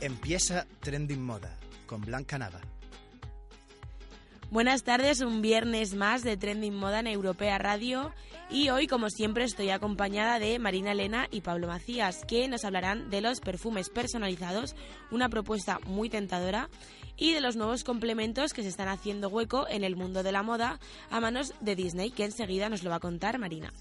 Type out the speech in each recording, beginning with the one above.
Empieza Trending Moda con Blanca Nava. Buenas tardes, un viernes más de Trending Moda en Europea Radio. Y hoy como siempre estoy acompañada de Marina Elena y Pablo Macías que nos hablarán de los perfumes personalizados, una propuesta muy tentadora y de los nuevos complementos que se están haciendo hueco en el mundo de la moda a manos de Disney que enseguida nos lo va a contar Marina.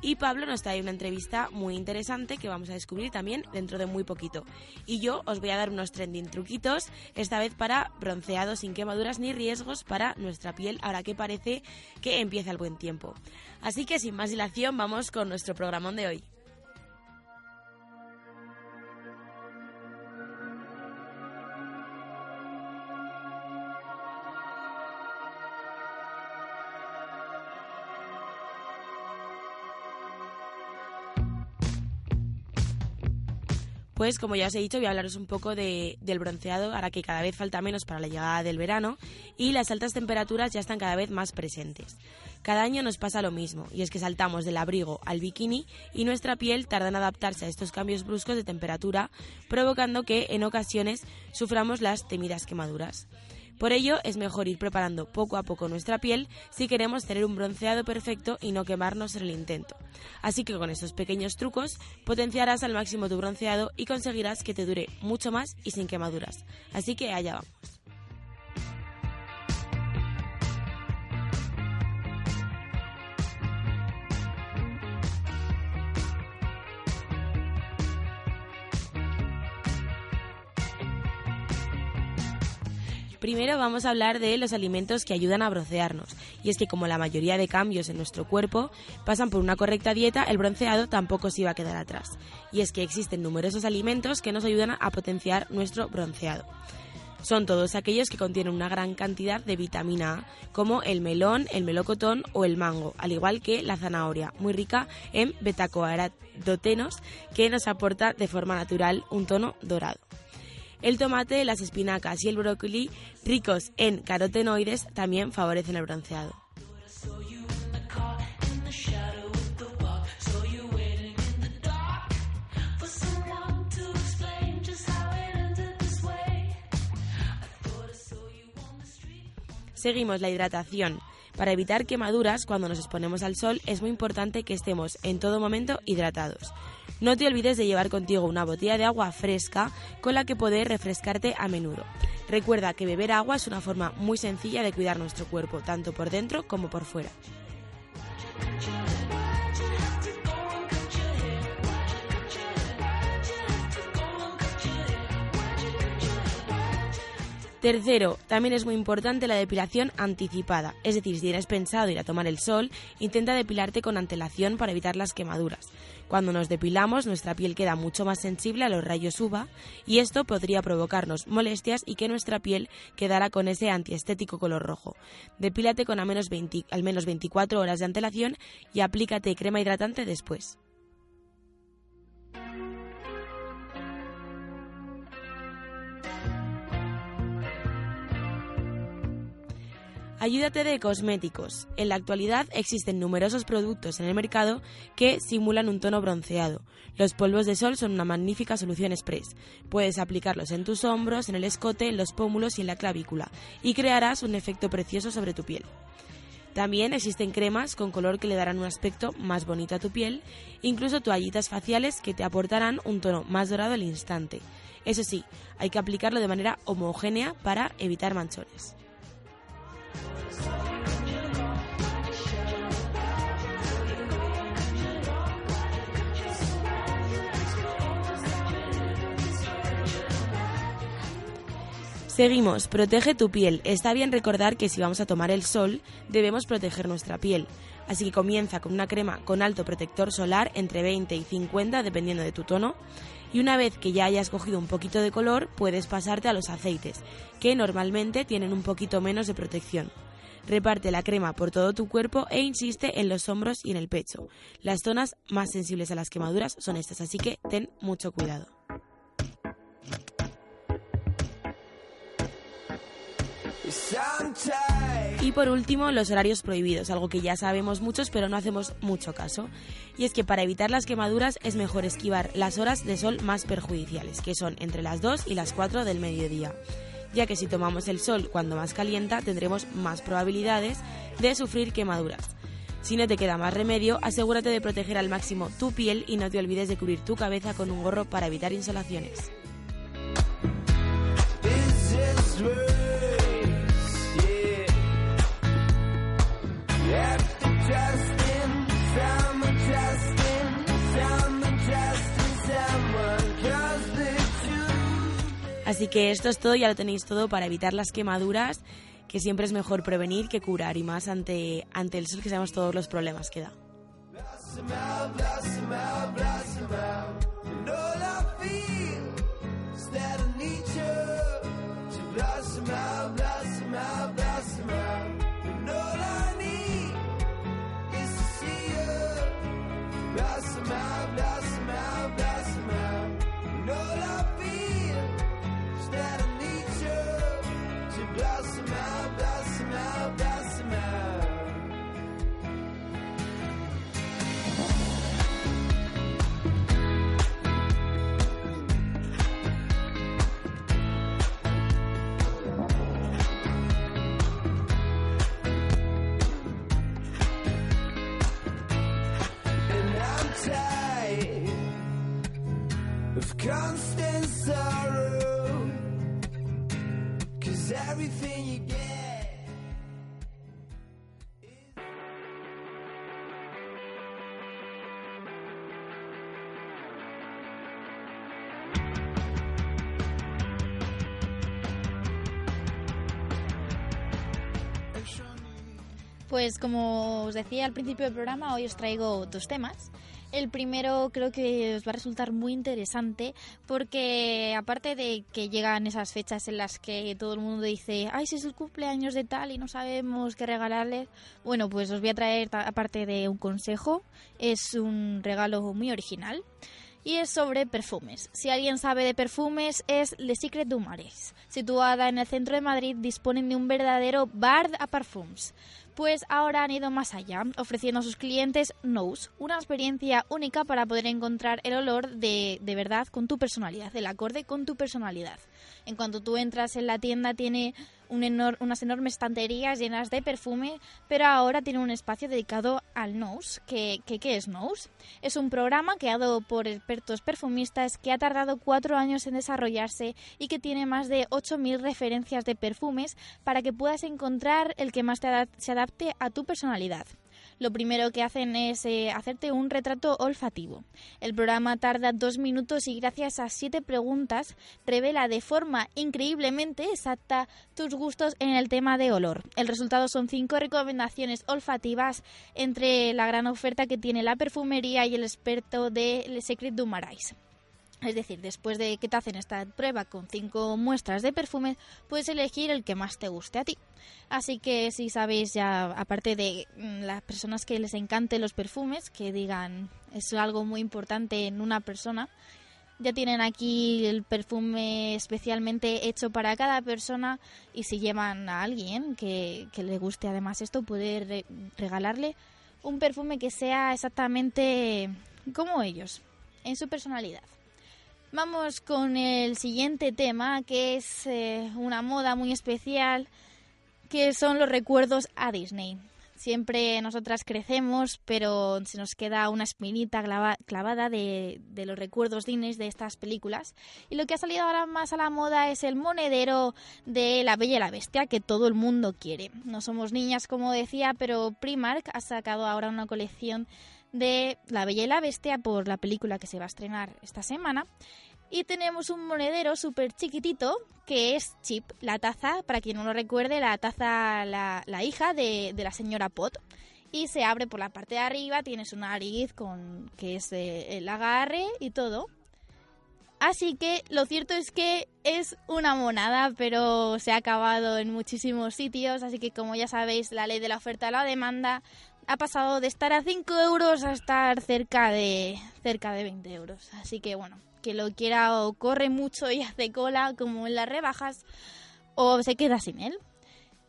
Y Pablo nos trae una entrevista muy interesante que vamos a descubrir también dentro de muy poquito. Y yo os voy a dar unos trending truquitos, esta vez para bronceado sin quemaduras ni riesgos para nuestra piel, ahora que parece que empieza el buen tiempo. Así que sin más dilación vamos con nuestro programón de hoy. Pues como ya os he dicho, voy a hablaros un poco de- del bronceado, ahora que cada vez falta menos para la llegada del verano y las altas temperaturas ya están cada vez más presentes. Cada año nos pasa lo mismo, y es que saltamos del abrigo al bikini y nuestra piel tarda en adaptarse a estos cambios bruscos de temperatura, provocando que en ocasiones suframos las temidas quemaduras. Por ello, es mejor ir preparando poco a poco nuestra piel si queremos tener un bronceado perfecto y no quemarnos en el intento. Así que con estos pequeños trucos potenciarás al máximo tu bronceado y conseguirás que te dure mucho más y sin quemaduras. Así que allá vamos. Primero vamos a hablar de los alimentos que ayudan a broncearnos. Y es que como la mayoría de cambios en nuestro cuerpo pasan por una correcta dieta, el bronceado tampoco se iba a quedar atrás. Y es que existen numerosos alimentos que nos ayudan a potenciar nuestro bronceado. Son todos aquellos que contienen una gran cantidad de vitamina A, como el melón, el melocotón o el mango, al igual que la zanahoria, muy rica en betacoarotenos, que nos aporta de forma natural un tono dorado. El tomate, las espinacas y el brócoli, ricos en carotenoides, también favorecen el bronceado. Seguimos la hidratación. Para evitar quemaduras cuando nos exponemos al sol es muy importante que estemos en todo momento hidratados. No te olvides de llevar contigo una botella de agua fresca con la que poder refrescarte a menudo. Recuerda que beber agua es una forma muy sencilla de cuidar nuestro cuerpo, tanto por dentro como por fuera. Tercero, también es muy importante la depilación anticipada, es decir, si tienes pensado ir a tomar el sol, intenta depilarte con antelación para evitar las quemaduras. Cuando nos depilamos, nuestra piel queda mucho más sensible a los rayos UVA y esto podría provocarnos molestias y que nuestra piel quedara con ese antiestético color rojo. Depílate con al menos, 20 al menos 24 horas de antelación y aplícate crema hidratante después. Ayúdate de cosméticos. En la actualidad existen numerosos productos en el mercado que simulan un tono bronceado. Los polvos de sol son una magnífica solución express. Puedes aplicarlos en tus hombros, en el escote, en los pómulos y en la clavícula y crearás un efecto precioso sobre tu piel. También existen cremas con color que le darán un aspecto más bonito a tu piel, incluso toallitas faciales que te aportarán un tono más dorado al instante. Eso sí, hay que aplicarlo de manera homogénea para evitar manchones. Seguimos, protege tu piel. Está bien recordar que si vamos a tomar el sol, debemos proteger nuestra piel. Así que comienza con una crema con alto protector solar entre 20 y 50 dependiendo de tu tono. Y una vez que ya hayas cogido un poquito de color, puedes pasarte a los aceites, que normalmente tienen un poquito menos de protección. Reparte la crema por todo tu cuerpo e insiste en los hombros y en el pecho. Las zonas más sensibles a las quemaduras son estas, así que ten mucho cuidado. Y por último, los horarios prohibidos, algo que ya sabemos muchos pero no hacemos mucho caso. Y es que para evitar las quemaduras es mejor esquivar las horas de sol más perjudiciales, que son entre las 2 y las 4 del mediodía, ya que si tomamos el sol cuando más calienta tendremos más probabilidades de sufrir quemaduras. Si no te queda más remedio, asegúrate de proteger al máximo tu piel y no te olvides de cubrir tu cabeza con un gorro para evitar insolaciones. Así que esto es todo, ya lo tenéis todo para evitar las quemaduras, que siempre es mejor prevenir que curar y más ante, ante el sol que sabemos todos los problemas que da. Pues como os decía al principio del programa, hoy os traigo dos temas. El primero creo que os va a resultar muy interesante porque aparte de que llegan esas fechas en las que todo el mundo dice, ay, si es el cumpleaños de tal y no sabemos qué regalarle, bueno, pues os voy a traer aparte de un consejo, es un regalo muy original y es sobre perfumes. Si alguien sabe de perfumes, es Le Secret du Marais. Situada en el centro de Madrid, disponen de un verdadero bar a parfums pues ahora han ido más allá, ofreciendo a sus clientes Nose, una experiencia única para poder encontrar el olor de, de verdad con tu personalidad, el acorde con tu personalidad. En cuanto tú entras en la tienda tiene unas enormes estanterías llenas de perfume, pero ahora tiene un espacio dedicado al Nose. ¿Qué, es Nose? Es un programa creado por expertos perfumistas que ha tardado cuatro años en desarrollarse y que tiene más de 8.000 referencias de perfumes para que puedas encontrar el que más se adapte a tu personalidad lo primero que hacen es eh, hacerte un retrato olfativo. El programa tarda dos minutos y gracias a siete preguntas revela de forma increíblemente exacta tus gustos en el tema de olor. El resultado son cinco recomendaciones olfativas entre la gran oferta que tiene la perfumería y el experto de Le Secret du Marais. Es decir, después de que te hacen esta prueba con cinco muestras de perfume, puedes elegir el que más te guste a ti. Así que si sabéis ya, aparte de mm, las personas que les encanten los perfumes, que digan es algo muy importante en una persona, ya tienen aquí el perfume especialmente hecho para cada persona y si llevan a alguien que, le guste además esto, puede regalarle un perfume que sea exactamente como ellos, en su personalidad. Vamos con el siguiente tema, que es eh, una moda muy especial, que son los recuerdos a Disney. Siempre nosotras crecemos, pero se nos queda una espinita clavada de, de, los recuerdos Disney de estas películas. Y lo que ha salido ahora más a la moda es el monedero de La Bella y la Bestia, que todo el mundo quiere. No somos niñas, como decía, pero Primark ha sacado ahora una colección de La Bella y la Bestia por la película que se va a estrenar esta semana Y tenemos un monedero súper chiquitito que es Chip, la taza, para quien no lo recuerde, la taza, la, la hija de, de la señora Pot. Y se abre por la parte de arriba, tienes una nariz con que es eh, el agarre y todo. Así que lo cierto es que es una monada, pero se ha acabado en muchísimos sitios. Así que como ya sabéis, la ley de la oferta y la demanda ha pasado de estar a 5 euros a estar cerca de, cerca de 20 euros. Así que bueno, que lo quiera o corre mucho y hace cola como en las rebajas o se queda sin él.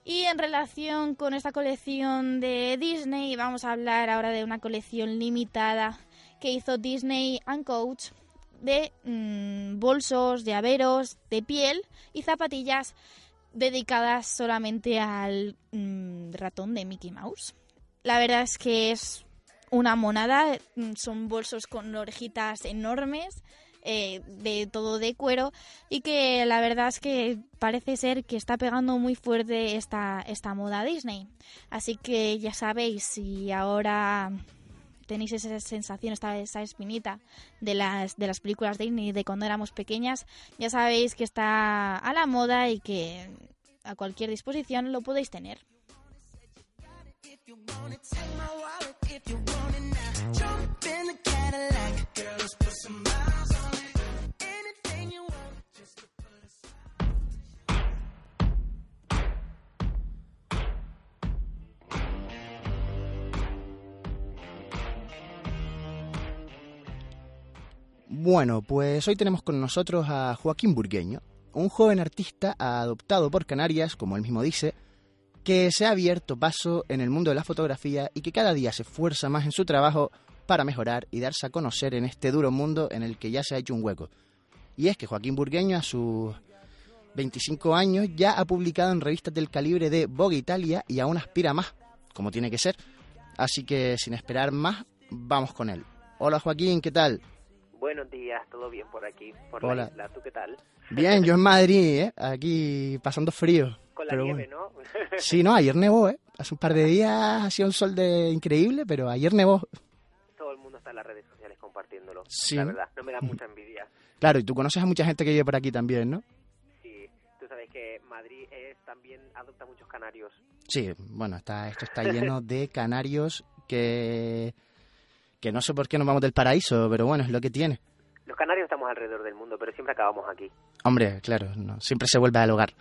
Y en relación con esta colección de Disney, vamos a hablar ahora de una colección limitada que hizo Disney and Coach de mm, bolsos, llaveros de piel y zapatillas dedicadas solamente al mm, ratón de Mickey Mouse. La verdad es que es una monada, mm, son bolsos con orejitas enormes, eh, de todo de cuero y que la verdad es que parece ser que está pegando muy fuerte esta, esta moda Disney. Así que ya sabéis, si ahora tenéis esa sensación, esta, esa espinita de las, de las películas Disney de cuando éramos pequeñas, ya sabéis que está a la moda y que a cualquier disposición lo podéis tener. Bueno, pues hoy tenemos con nosotros a Joaquín Burgueño, un joven artista adoptado por Canarias, como él mismo dice, que se ha abierto paso en el mundo de la fotografía y que cada día se esfuerza más en su trabajo para mejorar y darse a conocer en este duro mundo en el que ya se ha hecho un hueco. Y es que Joaquín Burgueño a sus 25 años ya ha publicado en revistas del calibre de Vogue Italia y aún aspira más, como tiene que ser. Así que sin esperar más, vamos con él. Hola Joaquín, ¿qué tal? Buenos días, todo bien por aquí, por Hola. la isla. ¿Tú qué tal? Bien, yo en Madrid, ¿eh? aquí pasando frío. Con la Pero nieve. ¿no? Sí, no, ayer nevó, ¿eh? Hace un par de días hacía un sol de increíble, pero ayer nevó. todo el mundo está en las redes sociales compartiéndolo. Sí. La verdad, no me da mucha envidia. Claro, y tú conoces a mucha gente que vive por aquí también, ¿no? Sí, tú sabes que Madrid es, también adopta muchos canarios. Sí, bueno, está, esto está lleno de canarios que, que no sé por qué nos vamos del paraíso, pero bueno, es lo que tiene. Los canarios estamos alrededor del mundo, pero siempre acabamos aquí. Hombre, claro, no, siempre se vuelve al hogar.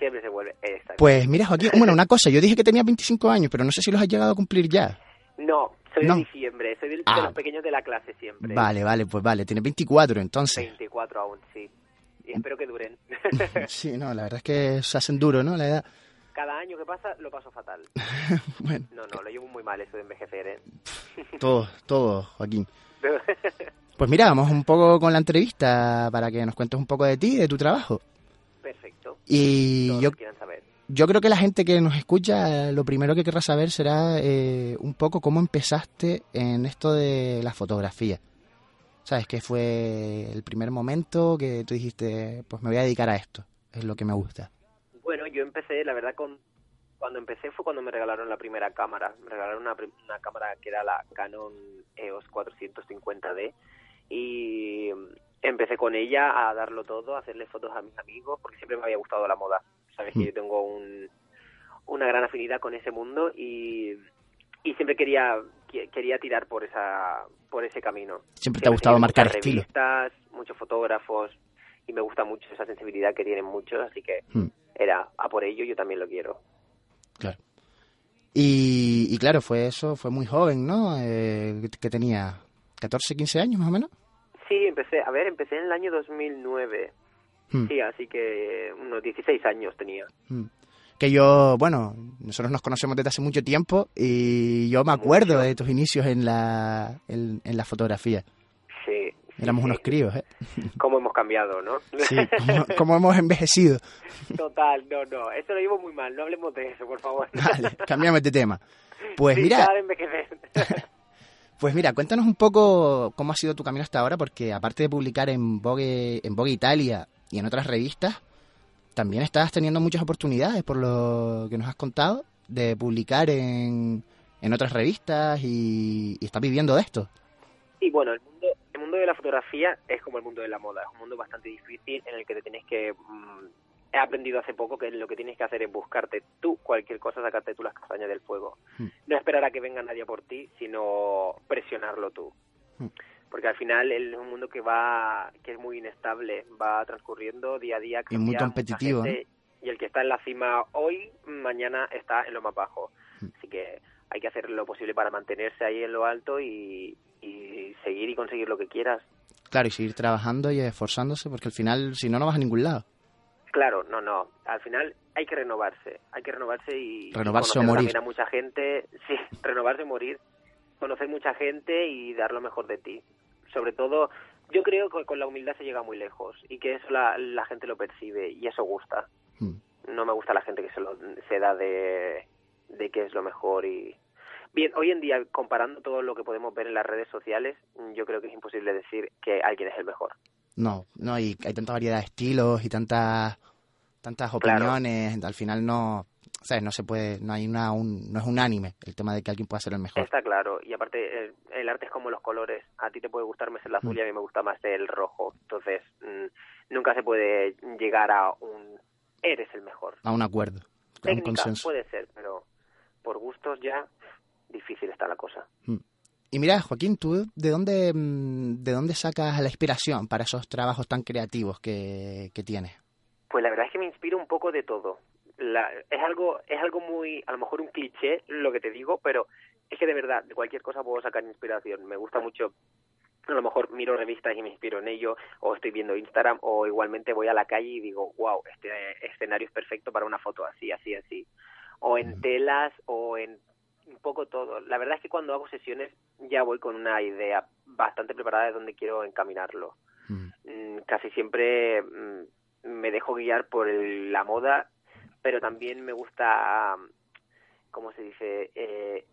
Siempre se vuelve. Exacto. Pues mira, Joaquín, bueno, una cosa, yo dije que tenía 25 años, pero no sé si los has llegado a cumplir ya. No, soy No. de diciembre, soy del- Ah. de los pequeños de la clase siempre. Vale, vale, pues vale, tienes 24 entonces. 24 aún, sí. Y espero que duren. Sí, no, la verdad es que se hacen duro, ¿no? La edad. Cada año que pasa lo paso fatal. Bueno, No, no, lo llevo muy mal eso de envejecer, ¿eh? todo, todo, Joaquín. Pues mira, vamos un poco con la entrevista para que nos cuentes un poco de ti, de tu trabajo. Y yo, que saber. yo creo que la gente que nos escucha, lo primero que querrá saber será eh, un poco cómo empezaste en esto de la fotografía. ¿Sabes? ¿Qué fue el primer momento que tú dijiste, pues me voy a dedicar a esto? Es lo que me gusta. Bueno, yo empecé, la verdad, con cuando empecé fue cuando me regalaron la primera cámara. Me regalaron una, una cámara que era la Canon EOS 450D y empecé con ella a darlo todo, a hacerle fotos a mis amigos, porque siempre me había gustado la moda. Sabes que Mm. yo tengo un, una gran afinidad con ese mundo y, y siempre quería que- quería tirar por esa por ese camino. Siempre te ha gustado marcar estilo. revistas, muchos fotógrafos y me gusta mucho esa sensibilidad que tienen muchos, así que Hmm. era a por ello yo también lo quiero. Claro. Y, y claro, fue eso, fue muy joven, ¿no? Eh, que tenía 14, 15 años más o menos. Sí, empecé, a ver, empecé en el año 2009. Hmm. Sí, así que unos 16 años tenía. Mm. Que yo, bueno, nosotros nos conocemos desde hace mucho tiempo y yo me acuerdo Mucho. de tus inicios en la, en, en la fotografía. Sí. Éramos sí. unos críos, ¿eh? Cómo hemos cambiado, ¿no? Sí, como hemos envejecido. Total, no, no, eso lo llevo muy mal, no hablemos de eso, por favor. Vale, cambiamos de tema. Pues Sí, mira. pues mira, cuéntanos un poco cómo ha sido tu camino hasta ahora, porque aparte de publicar en Vogue, en Vogue Italia y en otras revistas, también estás teniendo muchas oportunidades, por lo que nos has contado, de publicar en, en otras revistas y, y estás viviendo de esto. Y bueno, el mundo, el mundo de la fotografía es como el mundo de la moda, es un mundo bastante difícil en el que te tienes que... mm, he aprendido hace poco que lo que tienes que hacer es buscarte tú cualquier cosa, sacarte tú las castañas del fuego. Hmm. No esperar a que venga nadie por ti, sino presionarlo tú. Hmm. Porque al final es un mundo que va, que es muy inestable, va transcurriendo día a día. Y muy competitivo, gente, Y el que está en la cima hoy, mañana está en lo más bajo. Hmm. Así que hay que hacer lo posible para mantenerse ahí en lo alto y, y seguir y conseguir lo que quieras. Claro, y seguir trabajando y esforzándose, porque al final, si no, no vas a ningún lado. Claro, no, no. Al final hay que renovarse, hay que renovarse y Renovarse conocer o morir. también a mucha gente, sí, renovarse o morir, conocer mucha gente y dar lo mejor de ti. Sobre todo, yo creo que con la humildad se llega muy lejos y que eso la, la gente lo percibe y eso gusta. Hmm. No me gusta la gente que se, lo, se da de, de que es lo mejor y... Bien, hoy en día, comparando todo lo que podemos ver en las redes sociales, yo creo que es imposible decir que alguien es el mejor. No, no, hay, hay tanta variedad de estilos y tantas tantas Claro. opiniones, al final no, ¿sabes? No se puede, no hay una, un, no es unánime el tema de que alguien pueda ser el mejor. Está claro, y aparte el, el arte es como los colores. A ti te puede gustar más el azul Mm. y a mí me gusta más el rojo. Entonces, mm, nunca se puede llegar a un eres el mejor. A un acuerdo, a un consenso. puede ser, pero por gustos ya difícil está la cosa. Y mira, Joaquín, ¿tú de dónde, mm, de dónde sacas la inspiración para esos trabajos tan creativos que, que tienes? Pues la verdad es que me inspira un poco de todo. La- es algo es algo muy, a lo mejor un cliché lo que te digo, pero es que de verdad, de cualquier cosa puedo sacar inspiración. Me gusta mucho, a lo mejor miro revistas y me inspiro en ello, o estoy viendo Instagram, o igualmente voy a la calle y digo, wow, este escenario es perfecto para una foto así, así, así. O en telas, o en un poco todo. La verdad es que cuando hago sesiones ya voy con una idea bastante preparada de dónde quiero encaminarlo Mm. mm, casi siempre mm, me dejo guiar por el- la moda, pero también me gusta, ¿cómo se dice? Eh,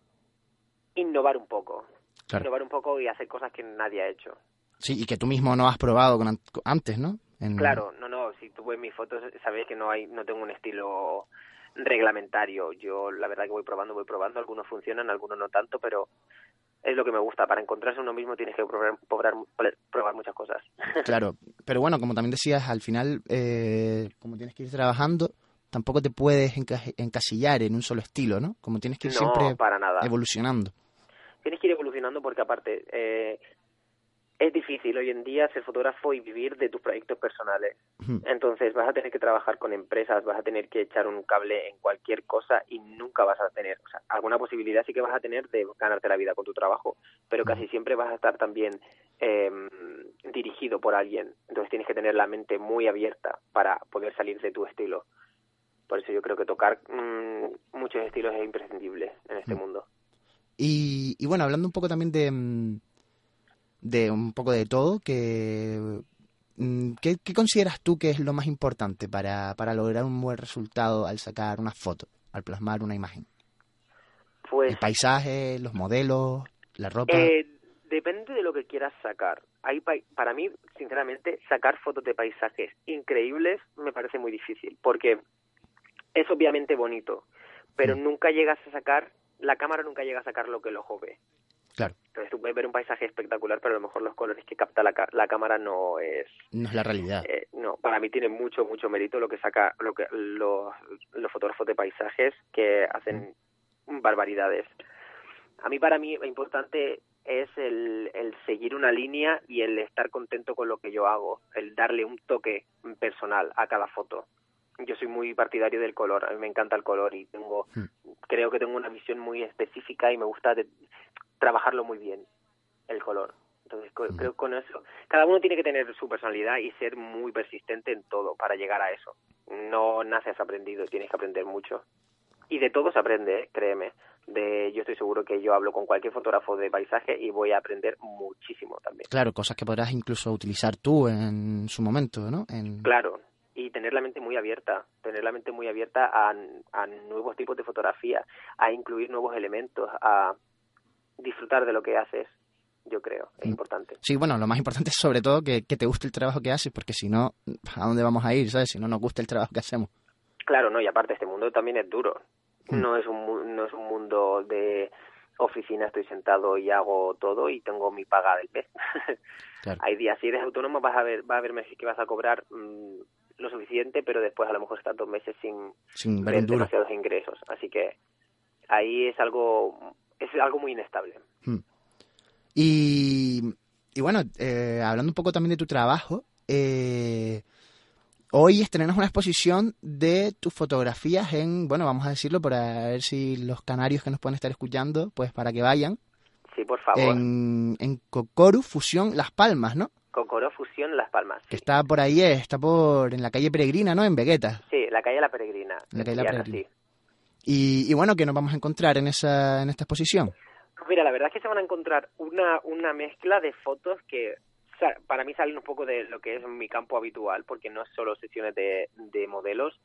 innovar un poco. Claro. Innovar un poco y hacer cosas que nadie ha hecho. Sí, y que tú mismo no has probado con an- antes, ¿no? En- Claro, no, no, si tú ves mis fotos, sabes que no hay, no tengo un estilo reglamentario. Yo, la verdad que voy probando, voy probando, algunos funcionan, algunos no tanto, pero es lo que me gusta. Para encontrarse uno mismo tienes que probar, probar, probar muchas cosas. Claro, pero bueno, como también decías, al final, eh, como tienes que ir trabajando, tampoco te puedes enca- encasillar en un solo estilo, ¿no? Como tienes que ir no, siempre para nada. evolucionando. tienes que ir evolucionando porque aparte eh, es difícil hoy en día ser fotógrafo y vivir de tus proyectos personales. Entonces vas a tener que trabajar con empresas, vas a tener que echar un cable en cualquier cosa y nunca vas a tener, o sea, alguna posibilidad sí que vas a tener de ganarte la vida con tu trabajo, pero casi siempre vas a estar también eh, dirigido por alguien. Entonces tienes que tener la mente muy abierta para poder salir de tu estilo. Por eso yo creo que tocar mm, muchos estilos es imprescindible en este mundo. Y, y bueno, hablando un poco también de, mm, de un poco de todo, que, mm, ¿qué, qué consideras tú que es lo más importante para, para lograr un buen resultado al sacar una foto, al plasmar una imagen? Pues El paisaje, los modelos, la ropa. Eh, depende de lo que quieras sacar. Hay pai- para mí, sinceramente, sacar fotos de paisajes increíbles me parece muy difícil, porque es obviamente bonito, pero Mm. nunca llegas a sacar, la cámara nunca llega a sacar lo que el ojo ve. Claro, Entonces tú puedes ver un paisaje espectacular, pero a lo mejor los colores que capta la, la cámara no es... no es la realidad. eh, no, para mí tiene mucho, mucho mérito lo que saca lo que los, los fotógrafos de paisajes que hacen barbaridades. A mí, para mí, lo importante es el, el seguir una línea y el estar contento con lo que yo hago, el darle un toque personal a cada foto. Yo soy muy partidario del color, a mí me encanta el color y tengo, Hmm. creo que tengo una visión muy específica y me gusta de- trabajarlo muy bien, el color. Entonces, Hmm. creo que con eso, cada uno tiene que tener su personalidad y ser muy persistente en todo para llegar a eso. No naces aprendido, tienes que aprender mucho. Y de todo se aprende, ¿eh? créeme. De, yo estoy seguro que yo hablo con cualquier fotógrafo de paisaje y voy a aprender muchísimo también. Claro, cosas que podrás incluso utilizar tú en su momento, ¿no? En... Claro, y tener la mente muy abierta, tener la mente muy abierta a, a nuevos tipos de fotografía, a incluir nuevos elementos, a disfrutar de lo que haces, yo creo, es Mm. importante. Sí, bueno, lo más importante es sobre todo que, que te guste el trabajo que haces, porque si no, ¿a dónde vamos a ir, sabes? Si no nos gusta el trabajo que hacemos. Claro, no, y aparte este mundo también es duro. Mm. No es un no es un mundo de oficina estoy sentado y hago todo y tengo mi paga del mes. Claro. Hay días, si eres autónomo, vas a ver, va a haber meses que vas a cobrar mm, lo suficiente, pero después a lo mejor estás dos meses sin Sin ver demasiados ingresos. Así que ahí es algo, es algo muy inestable. Y, y bueno, eh, hablando un poco también de tu trabajo, eh, hoy estrenas una exposición de tus fotografías en, bueno, vamos a decirlo para ver si los canarios que nos pueden estar escuchando, pues para que vayan, Sí, por favor. en, en Cocoru Fusión Las Palmas, ¿no? Cocoró Fusión Las Palmas. Que está por ahí, eh, está por en la calle Peregrina, ¿no? En Vegueta. Sí, la calle La Peregrina. La calle La Peregrina. sí. Y, y bueno, que nos vamos a encontrar en esa en esta exposición. Pues mira, la verdad es que se van a encontrar una, una mezcla de fotos que para mí salen un poco de lo que es mi campo habitual, porque no es solo sesiones de, de modelos,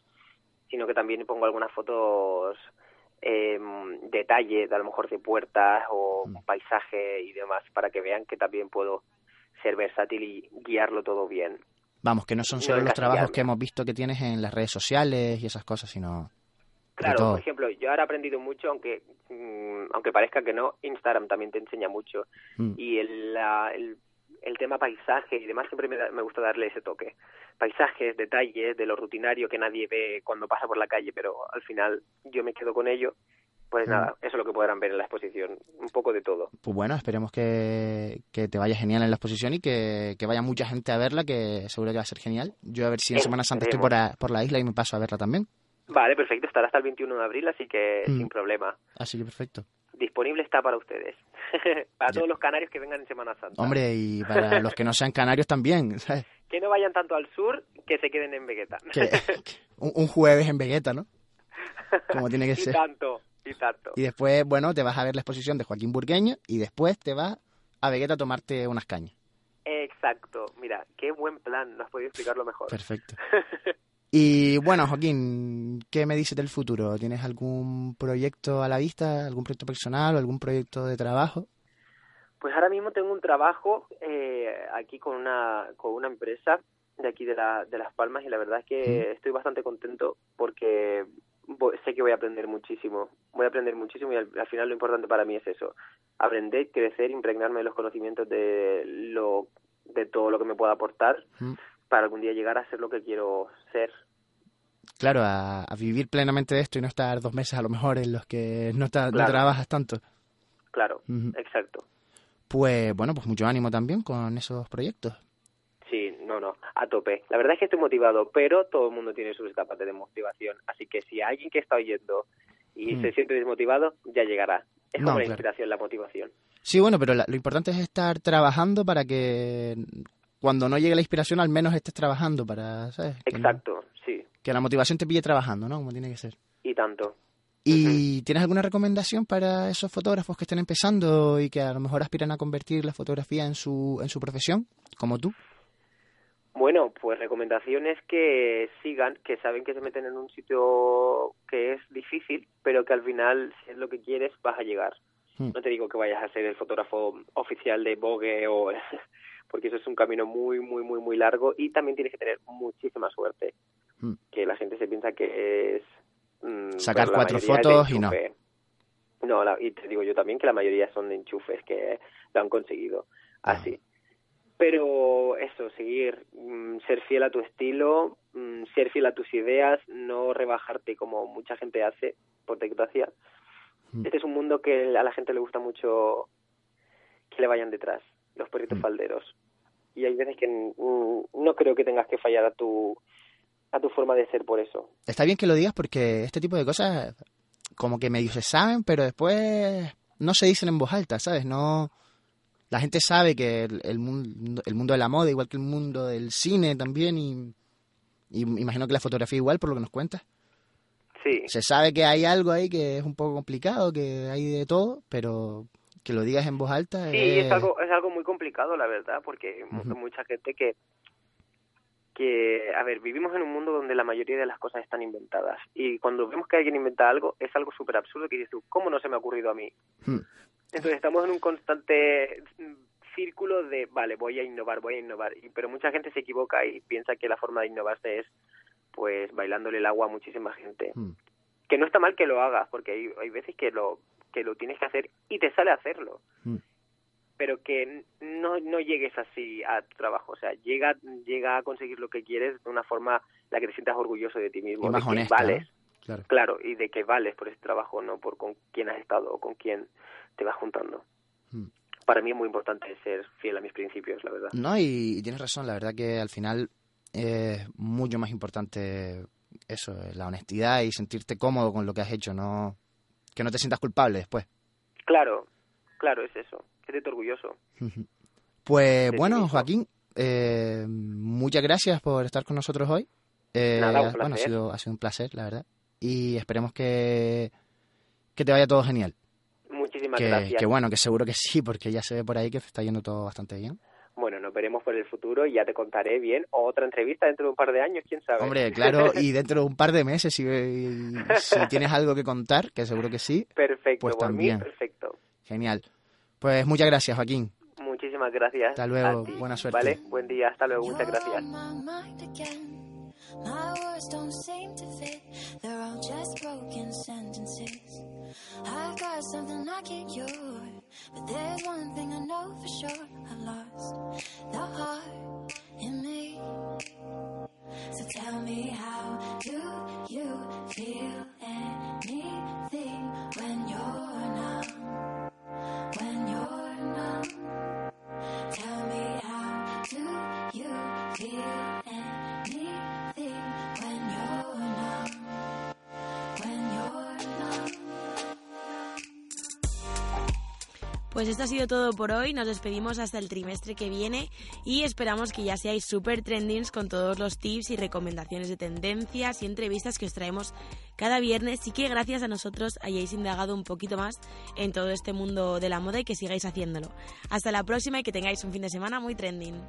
sino que también pongo algunas fotos eh, detalle, de a lo mejor de puertas o Mm. paisaje y demás, para que vean que también puedo ser versátil y guiarlo todo bien. Vamos, que no son No solo los trabajos que hemos visto que tienes en las redes sociales y esas cosas, sino Claro, por ejemplo, yo ahora he aprendido mucho, aunque mm, aunque parezca que no, Instagram también te enseña mucho. Mm. Y el, la- el, el tema paisaje y demás siempre me, da- me gusta darle ese toque. Paisajes, detalles de lo rutinario que nadie ve cuando pasa por la calle, pero al final yo me quedo con ello. Pues nada, eso es lo que podrán ver en la exposición, un poco de todo. Pues bueno, esperemos que, que te vaya genial en la exposición y que, que vaya mucha gente a verla, que seguro que va a ser genial. Yo a ver si en Eh, Semana Santa estoy por, a- por la isla y me paso a verla también. Vale, perfecto, estará hasta el 21 de abril, así que Mm. sin problema. Así que perfecto. Disponible está para ustedes. para todos los canarios que vengan en Semana Santa. Hombre, y para los que no sean canarios también, ¿sabes? Que no vayan tanto al sur, que se queden en que un, un jueves en Vegueta, ¿no? Como tiene que y ser. tanto, y después, bueno, te vas a ver la exposición de Joaquín Burgueño y después te vas a Vegueta a tomarte unas cañas. Exacto. Mira, qué buen plan. No has podido explicarlo mejor. Perfecto. Y bueno, Joaquín, ¿qué me dices del futuro? ¿Tienes algún proyecto a la vista, algún proyecto personal o algún proyecto de trabajo? Pues ahora mismo tengo un trabajo eh, aquí con una, con una empresa de aquí de, la, de Las Palmas y la verdad es que estoy bastante contento porque sé que voy a aprender muchísimo. Voy a aprender muchísimo y al, al final lo importante para mí es eso. Aprender, crecer, impregnarme de los conocimientos de, lo, de todo lo que me pueda aportar Mm. para algún día llegar a ser lo que quiero ser. Claro, a, a vivir plenamente de esto y no estar dos meses a lo mejor en los que no, ta- no trabajas tanto. Claro, exacto. Pues bueno, pues mucho ánimo también con esos proyectos. A tope. La verdad es que estoy motivado, pero todo el mundo tiene sus etapas de desmotivación. Así que si hay alguien que está oyendo y Mm. se siente desmotivado, ya llegará. Es No, como la claro. inspiración, la motivación. Sí, bueno, pero la- lo importante es estar trabajando para que cuando no llegue la inspiración al menos estés trabajando para, ¿sabes? Que, no- Exacto, sí, que la motivación te pille trabajando, ¿no? Como tiene que ser. y tanto. ¿Y tienes alguna recomendación para esos fotógrafos que estén empezando y que a lo mejor aspiran a convertir la fotografía en su, en su profesión, como tú? Bueno, pues recomendaciones que sigan, que saben que se meten en un sitio que es difícil, pero que al final, si es lo que quieres, vas a llegar. Hmm. No te digo que vayas a ser el fotógrafo oficial de Vogue o porque eso es un camino muy, muy, muy, muy largo y también tienes que tener muchísima suerte. Hmm. Que la gente se piensa que es mm, Sacar cuatro fotos y no. No, la- y te digo yo también que la mayoría son de enchufes que lo han conseguido Ah. Pero eso, seguir, mm, ser fiel a tu estilo, mm, ser fiel a tus ideas, no rebajarte como mucha gente hace por desgracia. Mm. Este es un mundo que a la gente le gusta mucho que le vayan detrás, los perritos Mm. falderos. Y hay veces que no creo que tengas que fallar a tu a tu forma de ser por eso. Está bien que lo digas porque este tipo de cosas como que medio se saben, pero después no se dicen en voz alta, ¿sabes? No la gente sabe que el, el mundo, el mundo de la moda, igual que el mundo del cine también, y, y imagino que la fotografía igual, por lo que nos cuentas. Sí, Se sabe que hay algo ahí que es un poco complicado, que hay de todo, pero que lo digas en voz alta Sí, es... es algo, es algo muy complicado, la verdad, porque Ujú. mucha gente que, que, a ver, vivimos en un mundo donde la mayoría de las cosas están inventadas. Y cuando vemos que alguien inventa algo, es algo súper absurdo que dices tú, ¿cómo no se me ha ocurrido a mí? Hmm. Entonces estamos en un constante mm, círculo de, vale, voy a innovar, voy a innovar. Y, pero mucha gente se equivoca y piensa que la forma de innovarse es, pues, bailándole el agua a muchísima gente Hmm. que no está mal que lo hagas, porque hay, hay veces que lo que lo tienes que hacer y te sale hacerlo. Mm. Pero que no, no llegues así a tu trabajo. O sea, llega, llega a conseguir lo que quieres de una forma en la que te sientas orgulloso de ti mismo. Y más de que vales. ¿no? Claro. Claro, y de que vales por ese trabajo, no por con quién has estado o con quién te vas juntando. Mm. Para mí es muy importante ser fiel a mis principios, la verdad. No, y, tienes razón, la verdad que al final es mucho más importante eso, eh, la honestidad y sentirte cómodo con lo que has hecho, no que no te sientas culpable después. Claro, claro, es eso. Siéntete orgulloso. Pues bueno. Joaquín, eh, muchas gracias por estar con nosotros hoy. Eh, Nada, un bueno, ha sido, ha sido un placer, la verdad. Y esperemos que, que te vaya todo genial. Muchísimas Que, gracias. que bueno, que seguro que sí, porque ya se ve por ahí que está yendo todo bastante bien. Bueno, nos veremos por el futuro y ya te contaré bien. Otra entrevista dentro de un par de años, quién sabe. Hombre, claro, y dentro de un par de meses, si, si tienes algo que contar, que seguro que sí, perfecto, pues por también. mí, perfecto. genial. Pues muchas gracias, Joaquín. Muchísimas gracias. Hasta luego, a ti, buena suerte. Vale, buen día, hasta luego, muchas gracias. My words don't seem to fit. They're all just broken sentences. I've got something I can't cure. But there's one thing I know for sure. Pues esto ha sido todo por hoy. Nos despedimos hasta el trimestre que viene y esperamos que ya seáis super trendings con todos los tips y recomendaciones de tendencias y entrevistas que os traemos cada viernes y que gracias a nosotros hayáis indagado un poquito más en todo este mundo de la moda y que sigáis haciéndolo. Hasta la próxima y que tengáis un fin de semana muy trending.